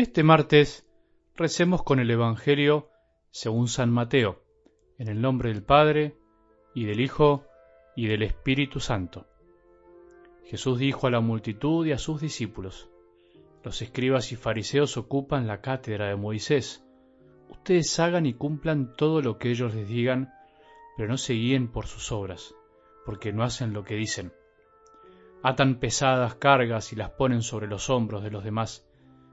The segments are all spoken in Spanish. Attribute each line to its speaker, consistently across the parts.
Speaker 1: Este martes recemos con el Evangelio según San Mateo, en el nombre del Padre, y del Hijo, y del Espíritu Santo. Jesús dijo a la multitud y a sus discípulos, Los escribas y fariseos ocupan la cátedra de Moisés. Ustedes hagan y cumplan todo lo que ellos les digan, pero no se guíen por sus obras, porque no hacen lo que dicen. Atan pesadas cargas y las ponen sobre los hombros de los demás,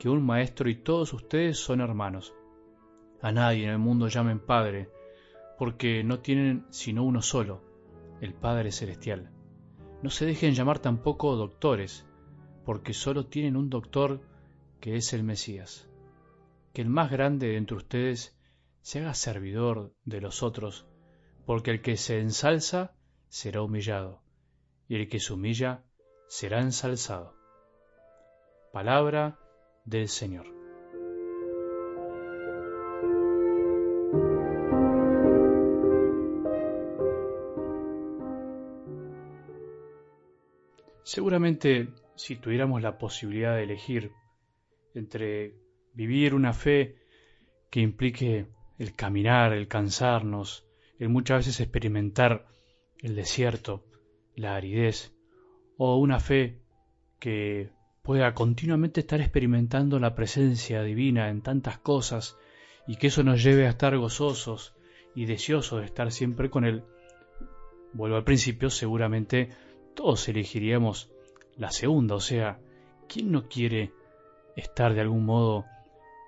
Speaker 1: que un maestro y todos ustedes son hermanos. A nadie en el mundo llamen Padre, porque no tienen sino uno solo, el Padre Celestial. No se dejen llamar tampoco doctores, porque solo tienen un doctor que es el Mesías. Que el más grande de entre ustedes se haga servidor de los otros, porque el que se ensalza será humillado, y el que se humilla será ensalzado. Palabra del Señor. Seguramente si tuviéramos la posibilidad de elegir entre vivir una fe que implique el caminar, el cansarnos, el muchas veces experimentar el desierto, la aridez, o una fe que pueda continuamente estar experimentando la presencia divina en tantas cosas y que eso nos lleve a estar gozosos y deseosos de estar siempre con Él, vuelvo al principio, seguramente todos elegiríamos la segunda, o sea, ¿quién no quiere estar de algún modo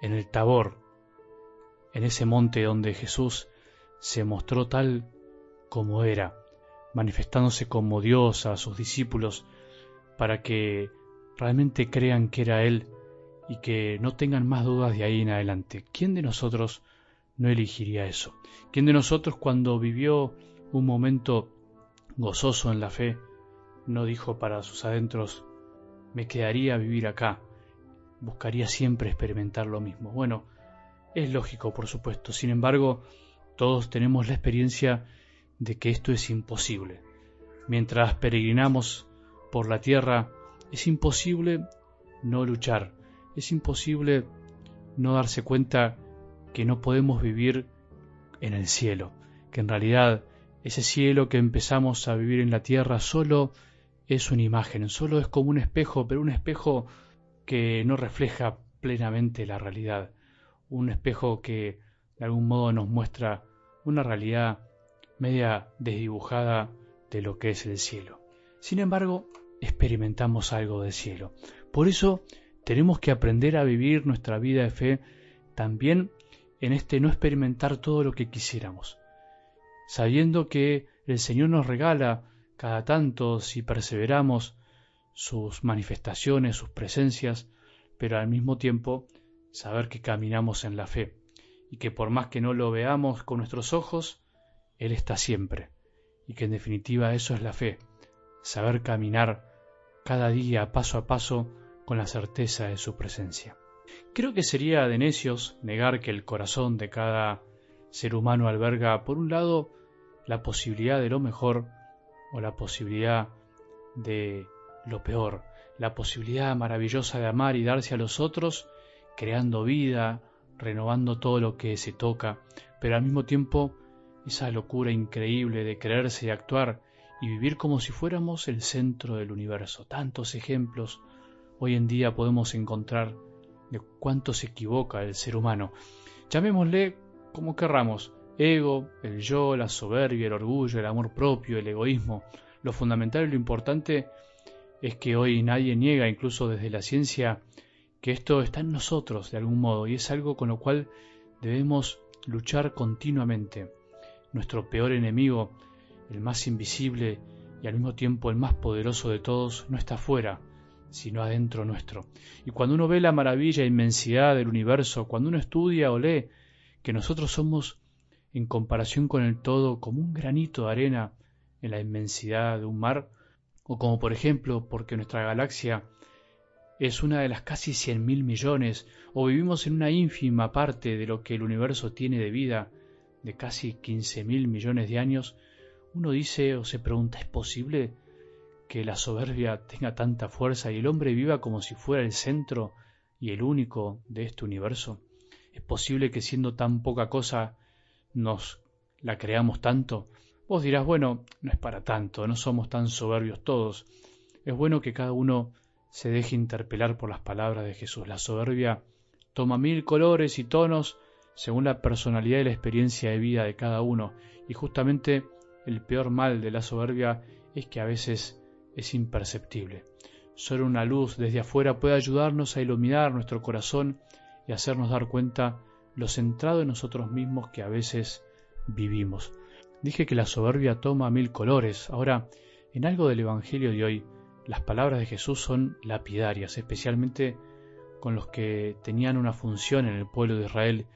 Speaker 1: en el tabor, en ese monte donde Jesús se mostró tal como era, manifestándose como Dios a sus discípulos para que realmente crean que era Él y que no tengan más dudas de ahí en adelante. ¿Quién de nosotros no elegiría eso? ¿Quién de nosotros cuando vivió un momento gozoso en la fe no dijo para sus adentros, me quedaría a vivir acá, buscaría siempre experimentar lo mismo? Bueno, es lógico, por supuesto. Sin embargo, todos tenemos la experiencia de que esto es imposible. Mientras peregrinamos por la tierra, es imposible no luchar, es imposible no darse cuenta que no podemos vivir en el cielo, que en realidad ese cielo que empezamos a vivir en la tierra solo es una imagen, solo es como un espejo, pero un espejo que no refleja plenamente la realidad, un espejo que de algún modo nos muestra una realidad media desdibujada de lo que es el cielo. Sin embargo, experimentamos algo de cielo. Por eso tenemos que aprender a vivir nuestra vida de fe también en este no experimentar todo lo que quisiéramos, sabiendo que el Señor nos regala cada tanto si perseveramos sus manifestaciones, sus presencias, pero al mismo tiempo saber que caminamos en la fe y que por más que no lo veamos con nuestros ojos, Él está siempre y que en definitiva eso es la fe, saber caminar cada día paso a paso con la certeza de su presencia. Creo que sería de necios negar que el corazón de cada ser humano alberga, por un lado, la posibilidad de lo mejor o la posibilidad de lo peor, la posibilidad maravillosa de amar y darse a los otros, creando vida, renovando todo lo que se toca, pero al mismo tiempo esa locura increíble de creerse y actuar y vivir como si fuéramos el centro del universo. Tantos ejemplos hoy en día podemos encontrar de cuánto se equivoca el ser humano. Llamémosle como querramos, ego, el yo, la soberbia, el orgullo, el amor propio, el egoísmo. Lo fundamental y lo importante es que hoy nadie niega, incluso desde la ciencia, que esto está en nosotros de algún modo y es algo con lo cual debemos luchar continuamente. Nuestro peor enemigo el más invisible y al mismo tiempo el más poderoso de todos, no está fuera, sino adentro nuestro. Y cuando uno ve la maravilla e inmensidad del universo, cuando uno estudia o lee que nosotros somos, en comparación con el todo, como un granito de arena en la inmensidad de un mar, o como por ejemplo porque nuestra galaxia es una de las casi cien mil millones, o vivimos en una ínfima parte de lo que el universo tiene de vida, de casi quince mil millones de años, uno dice o se pregunta, ¿es posible que la soberbia tenga tanta fuerza y el hombre viva como si fuera el centro y el único de este universo? ¿Es posible que siendo tan poca cosa nos la creamos tanto? Vos dirás, bueno, no es para tanto, no somos tan soberbios todos. Es bueno que cada uno se deje interpelar por las palabras de Jesús. La soberbia toma mil colores y tonos según la personalidad y la experiencia de vida de cada uno. Y justamente el peor mal de la soberbia es que a veces es imperceptible. Solo una luz desde afuera puede ayudarnos a iluminar nuestro corazón y hacernos dar cuenta lo centrado en nosotros mismos que a veces vivimos. Dije que la soberbia toma mil colores. Ahora, en algo del Evangelio de hoy, las palabras de Jesús son lapidarias, especialmente con los que tenían una función en el pueblo de Israel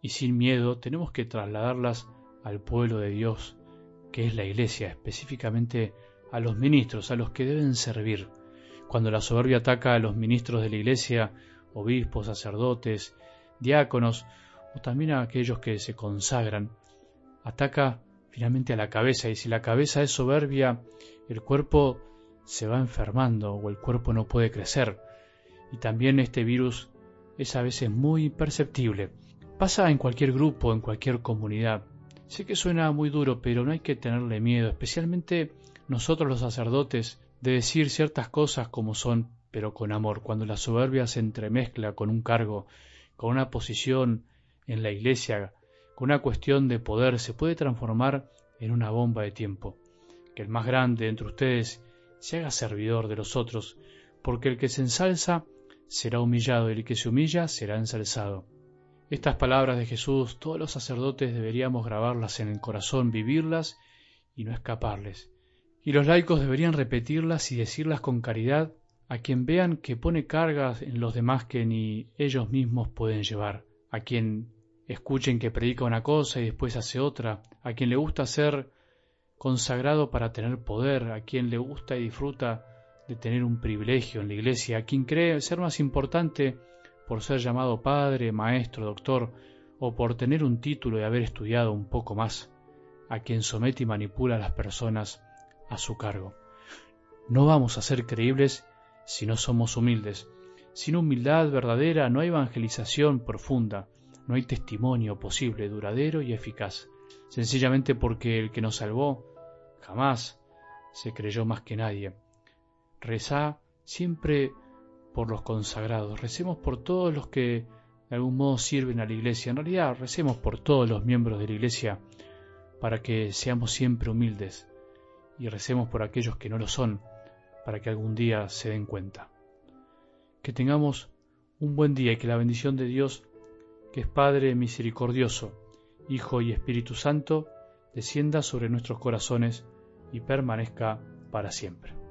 Speaker 1: y sin miedo tenemos que trasladarlas al pueblo de Dios, que es la iglesia, específicamente a los ministros, a los que deben servir. Cuando la soberbia ataca a los ministros de la iglesia, obispos, sacerdotes, diáconos, o también a aquellos que se consagran, ataca finalmente a la cabeza, y si la cabeza es soberbia, el cuerpo se va enfermando o el cuerpo no puede crecer. Y también este virus es a veces muy imperceptible. Pasa en cualquier grupo, en cualquier comunidad. Sé que suena muy duro, pero no hay que tenerle miedo, especialmente nosotros los sacerdotes, de decir ciertas cosas como son, pero con amor. Cuando la soberbia se entremezcla con un cargo, con una posición en la iglesia, con una cuestión de poder, se puede transformar en una bomba de tiempo. Que el más grande entre ustedes se haga servidor de los otros, porque el que se ensalza será humillado y el que se humilla será ensalzado. Estas palabras de Jesús todos los sacerdotes deberíamos grabarlas en el corazón, vivirlas y no escaparles. Y los laicos deberían repetirlas y decirlas con caridad a quien vean que pone cargas en los demás que ni ellos mismos pueden llevar, a quien escuchen que predica una cosa y después hace otra, a quien le gusta ser consagrado para tener poder, a quien le gusta y disfruta de tener un privilegio en la iglesia, a quien cree ser más importante por ser llamado padre, maestro, doctor, o por tener un título y haber estudiado un poco más, a quien somete y manipula a las personas a su cargo. No vamos a ser creíbles si no somos humildes. Sin humildad verdadera no hay evangelización profunda, no hay testimonio posible, duradero y eficaz, sencillamente porque el que nos salvó jamás se creyó más que nadie. Rezá siempre por los consagrados, recemos por todos los que de algún modo sirven a la iglesia. En realidad, recemos por todos los miembros de la iglesia para que seamos siempre humildes y recemos por aquellos que no lo son, para que algún día se den cuenta. Que tengamos un buen día y que la bendición de Dios, que es Padre misericordioso, Hijo y Espíritu Santo, descienda sobre nuestros corazones y permanezca para siempre.